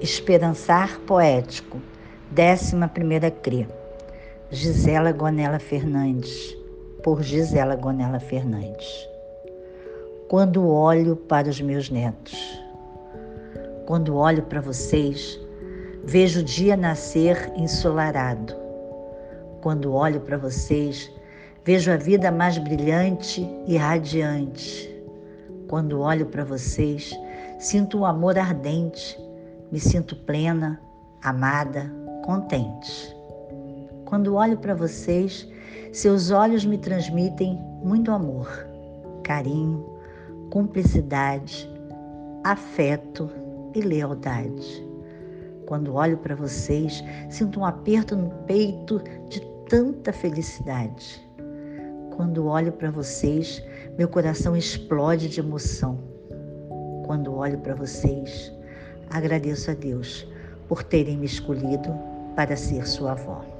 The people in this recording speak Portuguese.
Esperançar Poético, 11 CRI. Gisela Gonela Fernandes, por Gisela Gonela Fernandes. Quando olho para os meus netos, quando olho para vocês, vejo o dia nascer ensolarado. Quando olho para vocês, vejo a vida mais brilhante e radiante. Quando olho para vocês, sinto um amor ardente me sinto plena, amada, contente. Quando olho para vocês, seus olhos me transmitem muito amor, carinho, cumplicidade, afeto e lealdade. Quando olho para vocês, sinto um aperto no peito de tanta felicidade. Quando olho para vocês, meu coração explode de emoção. Quando olho para vocês, Agradeço a Deus por terem me escolhido para ser sua avó.